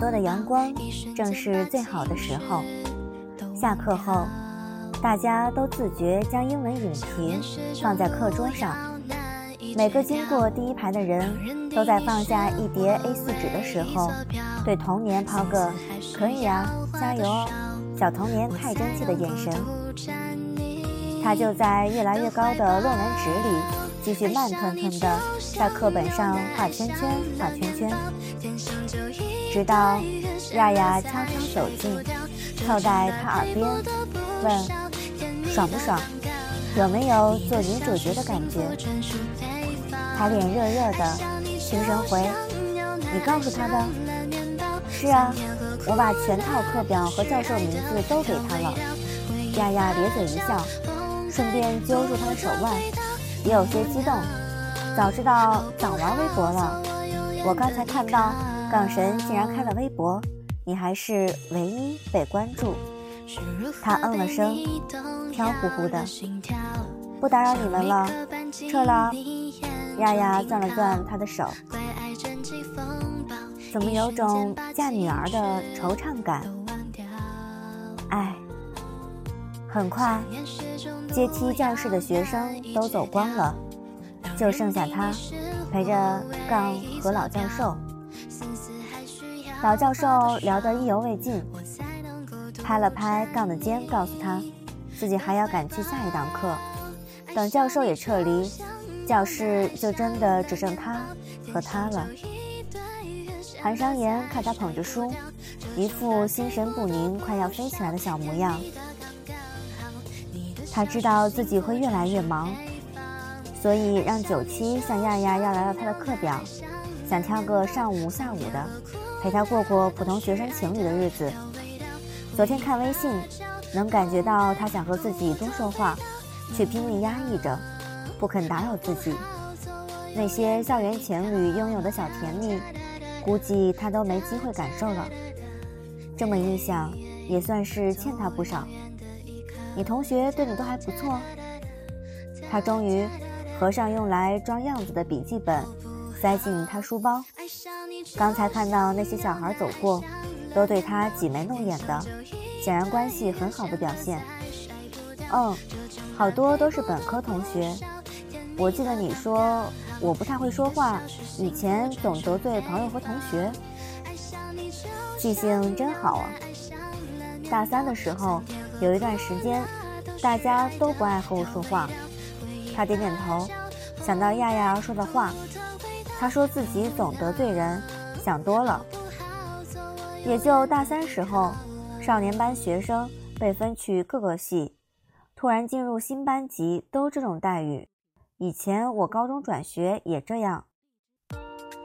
多的阳光正是最好的时候。下课后，大家都自觉将英文影评放在课桌上。每个经过第一排的人都在放下一叠 A4 纸的时候，对童年抛个“可以啊，加油哦，小童年太争气”的眼神。他就在越来越高的论文纸里继续慢吞吞地在课本上画圈圈、画圈圈，直到亚亚悄悄走近，靠在他耳边问：“爽不爽？有没有做女主角的感觉？”他脸热热的，轻声回：“你告诉他的？是啊，我把全套课表和教授名字都给他了。”亚亚咧嘴一笑，顺便揪住他的手腕，也有些激动。早知道早玩微博了。我刚才看到港神竟然开了微博，你还是唯一被关注。他嗯了声，飘忽忽的，不打扰你们了，撤了。丫丫攥了攥他的手，怎么有种嫁女儿的惆怅感？哎，很快，阶梯教室的学生都走光了，就剩下他陪着杠和老教授。老教授聊得意犹未尽，拍了拍杠的肩，告诉他自己还要赶去下一堂课。等教授也撤离。教室就真的只剩他和他了。韩商言看他捧着书，一副心神不宁、快要飞起来的小模样。他知道自己会越来越忙，所以让九七向亚亚要来了他的课表，想挑个上午、下午的，陪他过过普通学生情侣的日子。昨天看微信，能感觉到他想和自己多说话，却拼命压抑着。不肯打扰自己，那些校园情侣拥有的小甜蜜，估计他都没机会感受了。这么一想，也算是欠他不少。你同学对你都还不错。他终于合上用来装样子的笔记本，塞进他书包。刚才看到那些小孩走过，都对他挤眉弄眼的，显然关系很好的表现。嗯，好多都是本科同学。我记得你说我不太会说话，以前总得罪朋友和同学，记性真好啊。大三的时候有一段时间，大家都不爱和我说话。他点点头，想到亚亚说的话，他说自己总得罪人，想多了。也就大三时候，少年班学生被分去各个系，突然进入新班级都这种待遇。以前我高中转学也这样。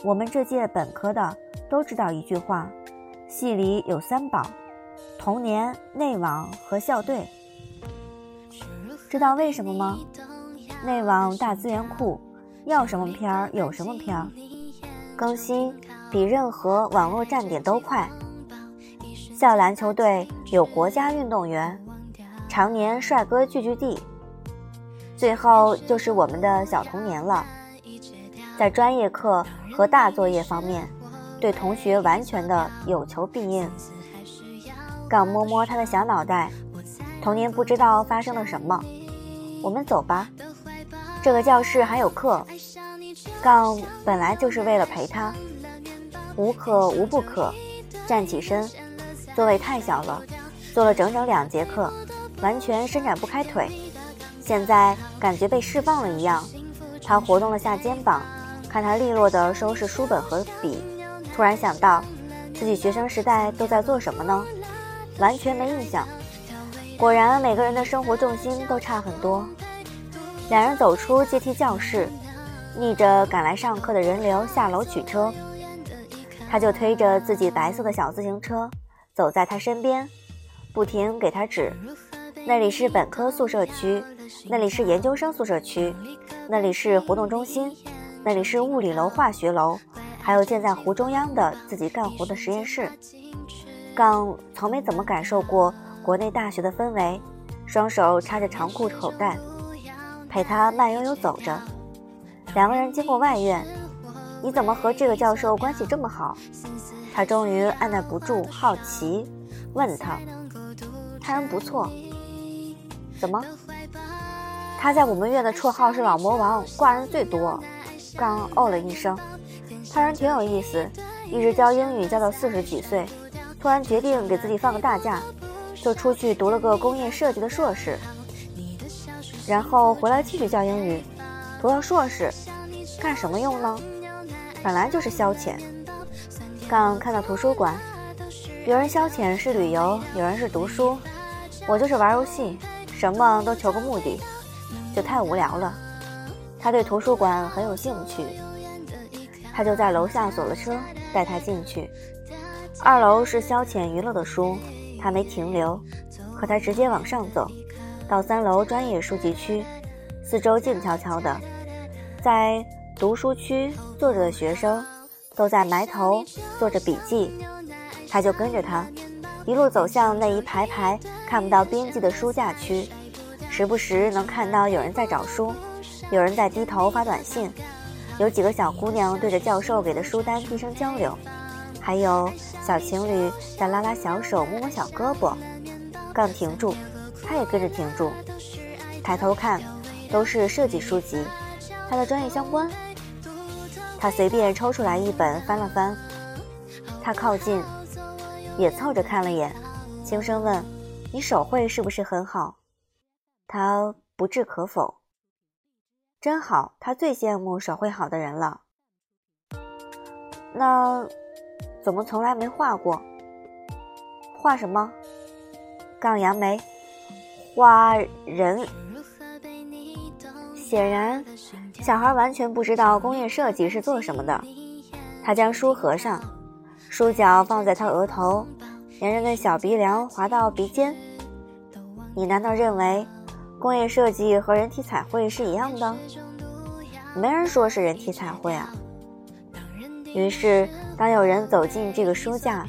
我们这届本科的都知道一句话：系里有三宝，童年、内网和校队。知道为什么吗？内网大资源库，要什么片儿有什么片儿，更新比任何网络站点都快。校篮球队有国家运动员，常年帅哥聚居地。最后就是我们的小童年了，在专业课和大作业方面，对同学完全的有求必应。杠摸摸他的小脑袋，童年不知道发生了什么。我们走吧，这个教室还有课。杠本来就是为了陪他，无可无不可。站起身，座位太小了，坐了整整两节课，完全伸展不开腿。现在感觉被释放了一样，他活动了下肩膀，看他利落地收拾书本和笔，突然想到，自己学生时代都在做什么呢？完全没印象。果然，每个人的生活重心都差很多。两人走出阶梯教室，逆着赶来上课的人流下楼取车，他就推着自己白色的小自行车，走在他身边，不停给他指。那里是本科宿舍区，那里是研究生宿舍区，那里是活动中心，那里是物理楼、化学楼，还有建在湖中央的自己干活的实验室。刚从没怎么感受过国内大学的氛围，双手插着长裤口袋，陪他慢悠悠走着。两个人经过外院，你怎么和这个教授关系这么好？他终于按耐不住好奇，问他：“他人不错，怎么？他在我们院的绰号是老魔王，挂人最多。”刚哦了一声，他人挺有意思，一直教英语教到四十几岁，突然决定给自己放个大假，就出去读了个工业设计的硕士，然后回来继续教英语，读到硕士。干什么用呢？本来就是消遣。刚看到图书馆，有人消遣是旅游，有人是读书，我就是玩游戏，什么都求个目的，就太无聊了。他对图书馆很有兴趣，他就在楼下锁了车，带他进去。二楼是消遣娱乐的书，他没停留，和他直接往上走，到三楼专业书籍区，四周静悄悄的，在。读书区坐着的学生都在埋头做着笔记，他就跟着他一路走向那一排排看不到边际的书架区，时不时能看到有人在找书，有人在低头发短信，有几个小姑娘对着教授给的书单低声交流，还有小情侣在拉拉小手摸摸小胳膊。刚停住，他也跟着停住，抬头看，都是设计书籍，他的专业相关。他随便抽出来一本，翻了翻。他靠近，也凑着看了眼，轻声问：“你手绘是不是很好？”他不置可否：“真好，他最羡慕手绘好的人了。”那怎么从来没画过？画什么？杠杨梅，画人。显然，小孩完全不知道工业设计是做什么的。他将书合上，书角放在他额头，沿着那小鼻梁滑到鼻尖。你难道认为工业设计和人体彩绘是一样的？没人说是人体彩绘啊。于是，当有人走进这个书架，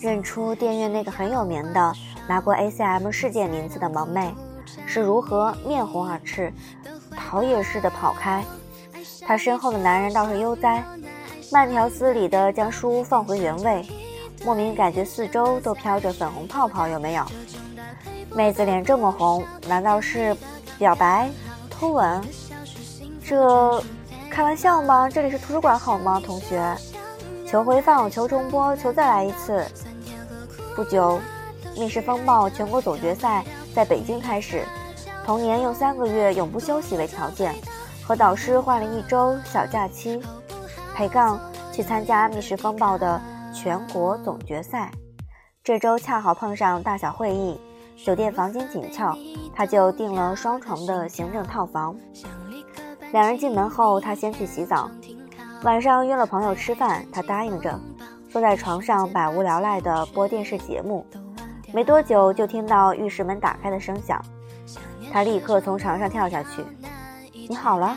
认出电院那个很有名的拿过 ACM 世界名次的萌妹，是如何面红耳赤。逃也似的跑开，他身后的男人倒是悠哉，慢条斯理地将书放回原位，莫名感觉四周都飘着粉红泡泡，有没有？妹子脸这么红，难道是表白、偷吻？这开玩笑吗？这里是图书馆好吗，同学？求回放，求重播，求再来一次。不久，密室风暴全国总决赛在北京开始。同年用三个月永不休息为条件，和导师换了一周小假期，陪杠去参加密室风暴的全国总决赛。这周恰好碰上大小会议，酒店房间紧俏，他就订了双床的行政套房。两人进门后，他先去洗澡。晚上约了朋友吃饭，他答应着，坐在床上百无聊赖地播电视节目。没多久，就听到浴室门打开的声响。他立刻从床上跳下去。你好了，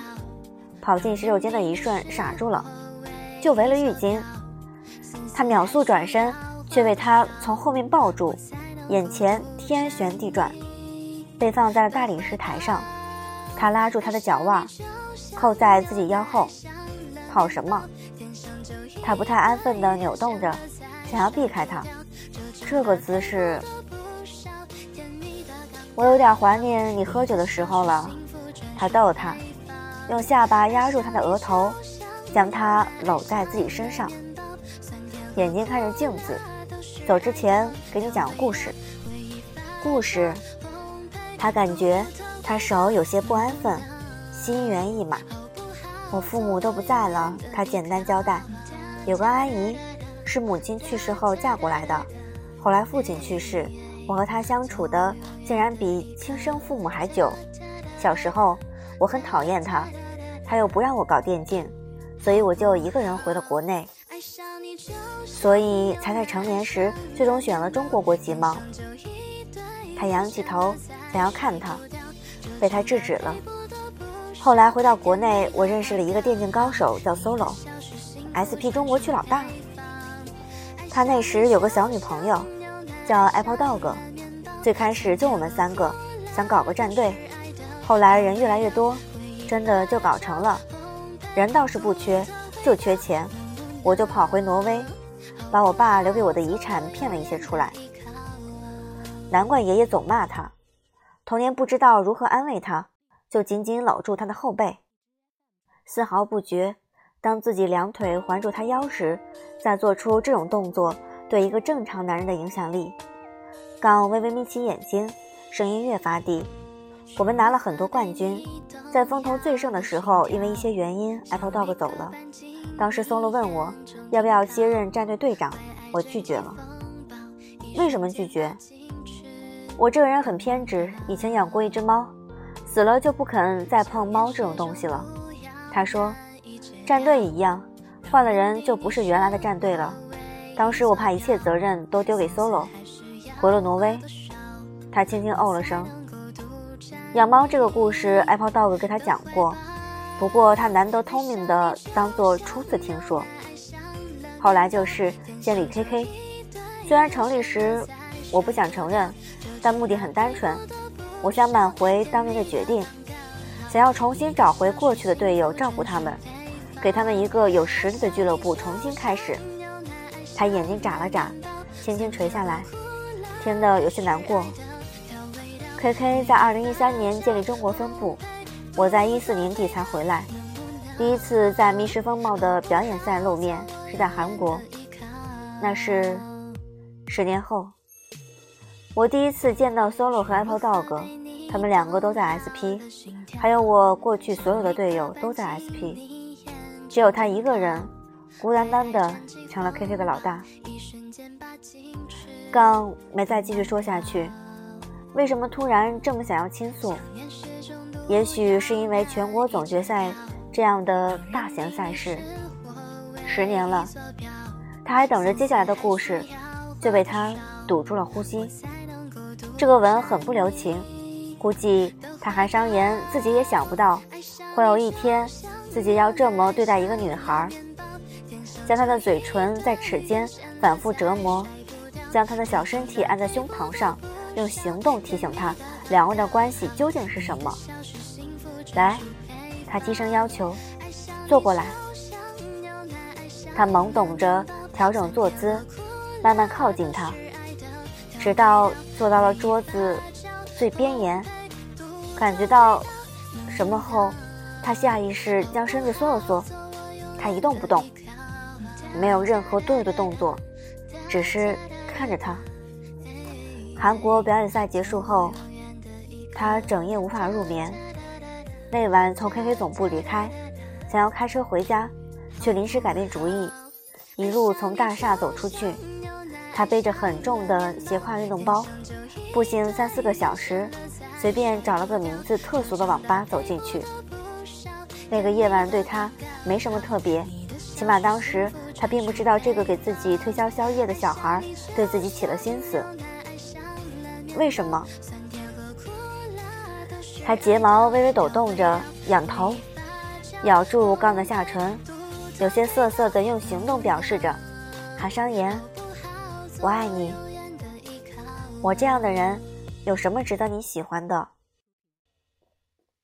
跑进洗手间的一瞬傻住了，就围了浴巾。他秒速转身，却被他从后面抱住，眼前天旋地转，被放在了大理石台上。他拉住他的脚腕，扣在自己腰后。跑什么？他不太安分地扭动着，想要避开他。这个姿势。我有点怀念你喝酒的时候了，他逗他，用下巴压住他的额头，将他搂在自己身上，眼睛看着镜子。走之前给你讲个故事。故事。他感觉他手有些不安分，心猿意马。我父母都不在了，他简单交代。有个阿姨，是母亲去世后嫁过来的，后来父亲去世。我和他相处的竟然比亲生父母还久。小时候我很讨厌他，他又不让我搞电竞，所以我就一个人回了国内。所以才在成年时最终选了中国国籍吗？他仰起头想要看他，被他制止了。后来回到国内，我认识了一个电竞高手，叫 Solo，SP 中国区老大。他那时有个小女朋友。叫 Apple Dog，最开始就我们三个想搞个战队，后来人越来越多，真的就搞成了。人倒是不缺，就缺钱，我就跑回挪威，把我爸留给我的遗产骗了一些出来。难怪爷爷总骂他，童年不知道如何安慰他，就紧紧搂住他的后背，丝毫不觉当自己两腿环住他腰时，再做出这种动作对一个正常男人的影响力。刚微微眯起眼睛，声音越发低。我们拿了很多冠军，在风头最盛的时候，因为一些原因，Apple Dog 走了。当时松露问我要不要接任战队队长，我拒绝了。为什么拒绝？我这个人很偏执，以前养过一只猫，死了就不肯再碰猫这种东西了。他说，战队一样，换了人就不是原来的战队了。当时我怕一切责任都丢给 Solo，回了挪威。他轻轻哦了声。养猫这个故事，Apple Dog 给他讲过，不过他难得聪明的当做初次听说。后来就是建立 KK，虽然成立时我不想承认，但目的很单纯，我想挽回当年的决定，想要重新找回过去的队友，照顾他们，给他们一个有实力的俱乐部，重新开始。他眼睛眨了眨，轻轻垂下来，听得有些难过。KK 在二零一三年建立中国分部，我在一四年底才回来。第一次在密室风暴的表演赛露面是在韩国，那是十年后。我第一次见到 Solo 和 Apple Dog，他们两个都在 SP，还有我过去所有的队友都在 SP，只有他一个人孤单单的成了 KK 的老大。刚没再继续说下去。为什么突然这么想要倾诉？也许是因为全国总决赛这样的大型赛事，十年了，他还等着接下来的故事，就被他堵住了呼吸。这个吻很不留情，估计他还商言自己也想不到，会有一天自己要这么对待一个女孩，将她的嘴唇在齿间反复折磨，将她的小身体按在胸膛上。用行动提醒他，两位的关系究竟是什么？来，他低声要求，坐过来。他懵懂着调整坐姿，慢慢靠近他，直到坐到了桌子最边沿，感觉到什么后，他下意识将身子缩了缩。他一动不动，没有任何多余的动作，只是看着他。韩国表演赛结束后，他整夜无法入眠。那晚从 KK 总部离开，想要开车回家，却临时改变主意，一路从大厦走出去。他背着很重的斜挎运动包，步行三四个小时，随便找了个名字特俗的网吧走进去。那个夜晚对他没什么特别，起码当时他并不知道这个给自己推销宵夜的小孩对自己起了心思。为什么？他睫毛微微抖动着，仰头，咬住刚的下唇，有些涩涩的用行动表示着，还商言：“我爱你。”我这样的人，有什么值得你喜欢的？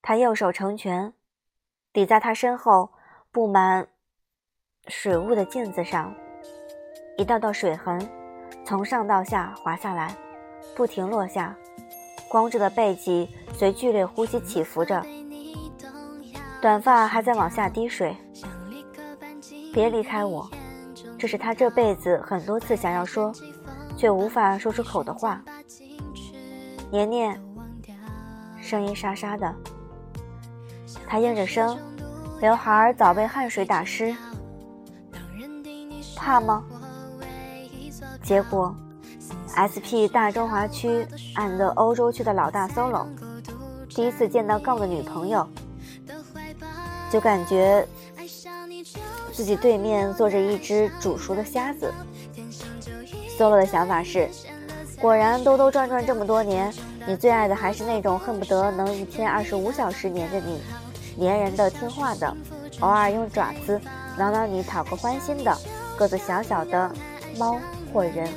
他右手成拳，抵在他身后布满水雾的镜子上，一道道水痕从上到下滑下来。不停落下，光着的背脊随剧烈呼吸起伏着，短发还在往下滴水。别离开我，这是他这辈子很多次想要说，却无法说出口的话。年年，声音沙沙的，他应着声，刘海早被汗水打湿。怕吗？结果。SP 大中华区 and 欧洲区的老大 Solo，第一次见到 G 的女朋友，就感觉自己对面坐着一只煮熟的虾子。Solo 的想法是：果然兜兜转转这么多年，你最爱的还是那种恨不得能一天二十五小时黏着你、黏人的、听话的，偶尔用爪子挠挠你讨个欢心的、个子小小的猫或人。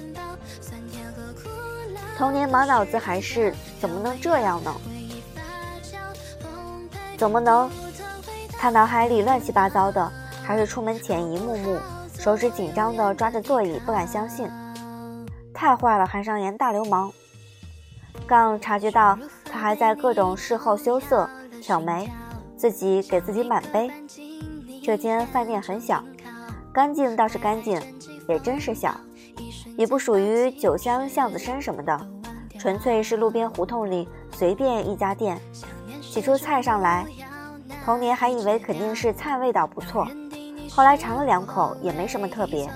童年满脑子还是怎么能这样呢？怎么能他脑海里乱七八糟的，还是出门前一幕幕，手指紧张地抓着座椅，不敢相信。太坏了，韩商言大流氓！刚察觉到他还在各种事后羞涩、挑眉，自己给自己满杯。这间饭店很小，干净倒是干净，也真是小，也不属于酒香巷子深什么的，纯粹是路边胡同里随便一家店。起初菜上来，童年还以为肯定是菜味道不错，后来尝了两口也没什么特别，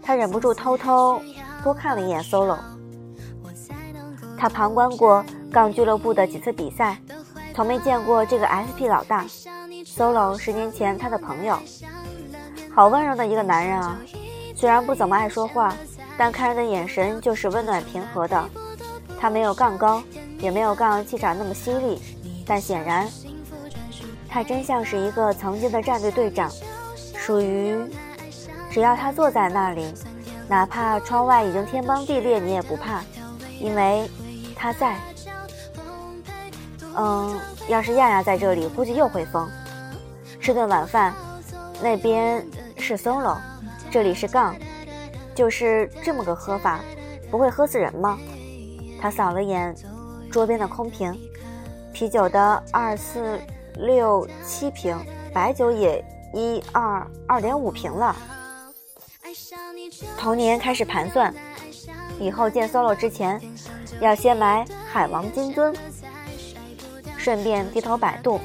他忍不住偷偷多看了一眼 solo。他旁观过杠俱乐部的几次比赛，从没见过这个 SP 老大。Solo 十年前他的朋友，好温柔的一个男人啊！虽然不怎么爱说话，但看人的眼神就是温暖平和的。他没有杠高，也没有杠气场那么犀利，但显然，他真像是一个曾经的战队队长，属于只要他坐在那里，哪怕窗外已经天崩地裂，你也不怕，因为。他在，嗯，要是亚亚在这里，估计又会疯。吃顿晚饭，那边是 solo，这里是杠，就是这么个喝法，不会喝死人吗？他扫了眼桌边的空瓶，啤酒的二四六七瓶，白酒也一二二点五平了。童年开始盘算，以后见 solo 之前。要先买海王金樽，顺便低头百度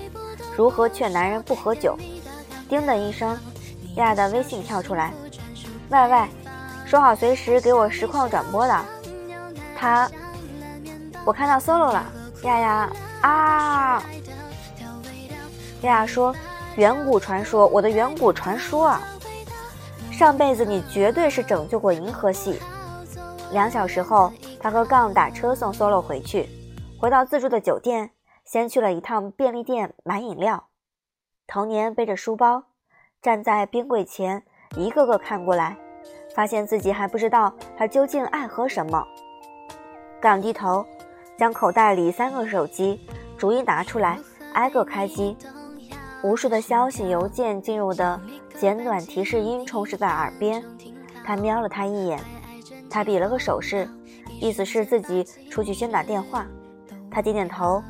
如何劝男人不喝酒。叮的一声，亚亚的微信跳出来：“喂喂，说好随时给我实况转播的。”他，我看到 solo 了。亚亚啊！亚亚说：“远古传说，我的远古传说啊！上辈子你绝对是拯救过银河系。”两小时后。他和杠打车送 solo 回去，回到自住的酒店，先去了一趟便利店买饮料。童年背着书包站在冰柜前，一个个看过来，发现自己还不知道他究竟爱喝什么。杠低头，将口袋里三个手机逐一拿出来，挨个开机。无数的消息、邮件进入的简短提示音充斥在耳边。他瞄了他一眼，他比了个手势。意思是自己出去先打电话，他点点头，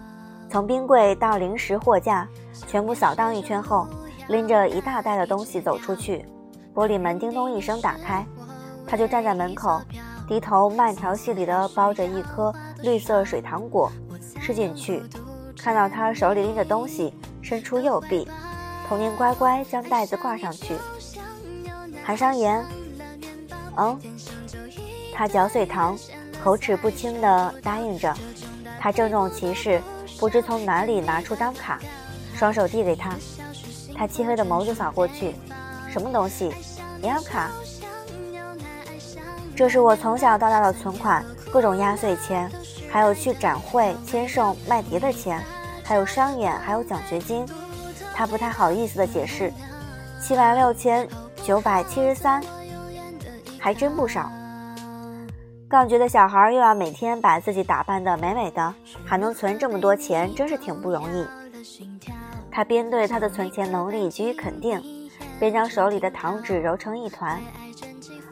从冰柜到零食货架，全部扫荡一圈后，拎着一大袋的东西走出去。玻璃门叮咚一声打开，他就站在门口，低头慢条斯理地包着一颗绿色水糖果，吃进去。看到他手里拎着东西，伸出右臂，童年乖乖将袋子挂上去。韩商言，嗯，他嚼碎糖。口齿不清地答应着，他郑重其事，不知从哪里拿出张卡，双手递给他。他漆黑的眸子扫过去，什么东西？银行卡？这是我从小到大的存款，各种压岁钱，还有去展会签售卖碟的钱，还有商演，还有奖学金。他不太好意思的解释，七万六千九百七十三，还真不少。杠觉得小孩又要每天把自己打扮的美美的，还能存这么多钱，真是挺不容易。他边对他的存钱能力给予肯定，边将手里的糖纸揉成一团。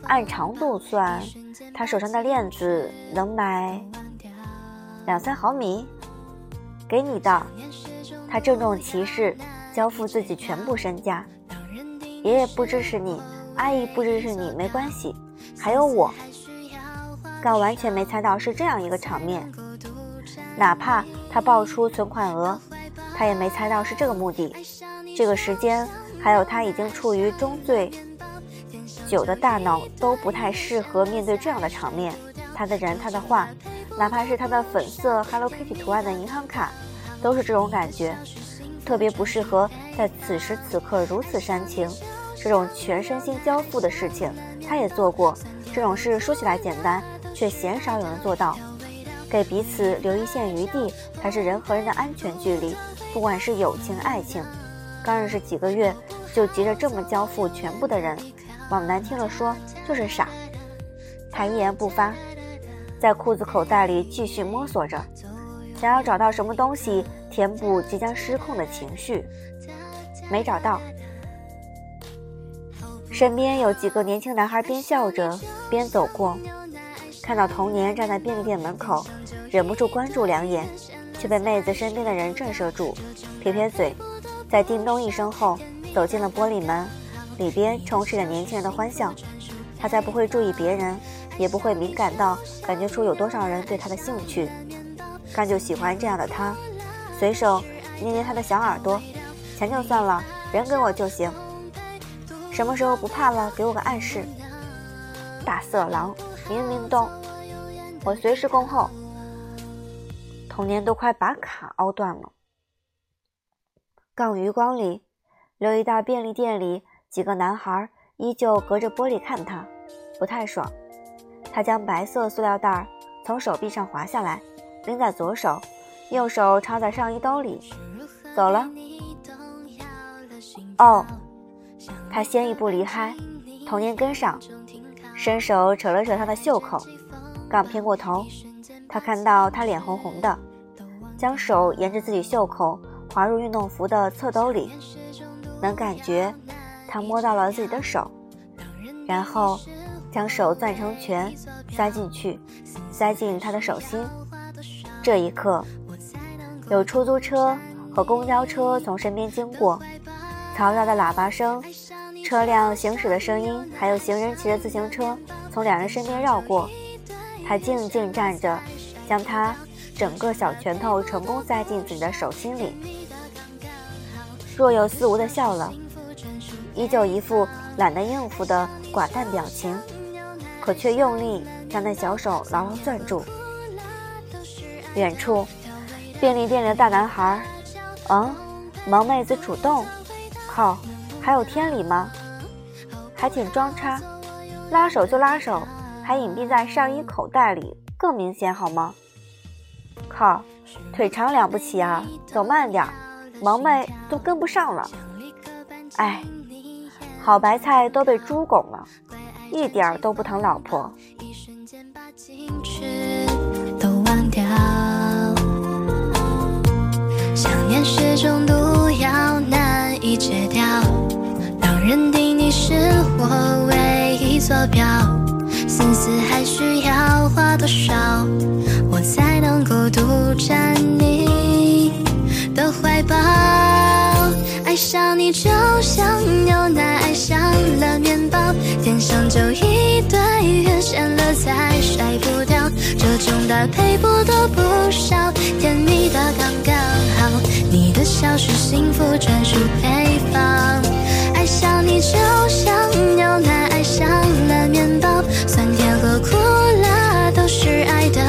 按长度算，他手上的链子能买两三毫米。给你的。他郑重其事，交付自己全部身家。爷爷不支持你，阿姨不支持你，没关系，还有我。但完全没猜到是这样一个场面，哪怕他报出存款额，他也没猜到是这个目的。这个时间，还有他已经处于中醉酒的大脑都不太适合面对这样的场面。他的人，他的话，哪怕是他的粉色 Hello Kitty 图案的银行卡，都是这种感觉，特别不适合在此时此刻如此煽情，这种全身心交付的事情，他也做过。这种事说起来简单。却鲜少有人做到，给彼此留一线余地，才是人和人的安全距离。不管是友情、爱情，刚认识几个月就急着这么交付全部的人，往难听了说就是傻。他一言不发，在裤子口袋里继续摸索着，想要找到什么东西填补即将失控的情绪。没找到。身边有几个年轻男孩边笑着边走过，看到童年站在便利店门口，忍不住关注两眼，却被妹子身边的人震慑住，撇撇嘴，在叮咚一声后走进了玻璃门，里边充斥着年轻人的欢笑。他才不会注意别人，也不会敏感到感觉出有多少人对他的兴趣。干就喜欢这样的他，随手捏捏他的小耳朵，钱就算了，人给我就行。什么时候不怕了，给我个暗示。大色狼，明明动，我随时恭候。童年都快把卡凹断了。杠余光里，留意到便利店里几个男孩依旧隔着玻璃看他。不太爽，他将白色塑料袋从手臂上滑下来，拎在左手，右手插在上衣兜里，走了。哦，他先一步离开，童年跟上，伸手扯了扯他的袖口，刚偏过头，他看到他脸红红的，将手沿着自己袖口滑入运动服的侧兜里，能感觉他摸到了自己的手，然后。将手攥成拳，塞进去，塞进他的手心。这一刻，有出租车和公交车从身边经过，嘈杂的喇叭声、车辆行驶的声音，还有行人骑着自行车从两人身边绕过。他静静站着，将他整个小拳头成功塞进自己的手心里，若有似无的笑了，依旧一副懒得应付的寡淡表情。可却用力将那小手牢牢攥住。远处，便利店里的大男孩，嗯，萌妹子主动，靠，还有天理吗？还挺装叉，拉手就拉手，还隐蔽在上衣口袋里，更明显好吗？靠，腿长了不起啊，走慢点，萌妹都跟不上了。哎，好白菜都被猪拱了。一点儿都不疼老婆。一瞬间把矜持都忘掉，想念是种毒药，难以戒掉。当认定你是我唯一坐标，思思还需要花多少，我才能够独占你的怀抱爱上你就像牛奶爱上了面包天生就一对遇见了才甩不掉这种搭配不多不少甜蜜的刚刚好你的笑是幸福专属配方。爱上你就像牛奶爱上了面包酸甜和苦辣都是爱的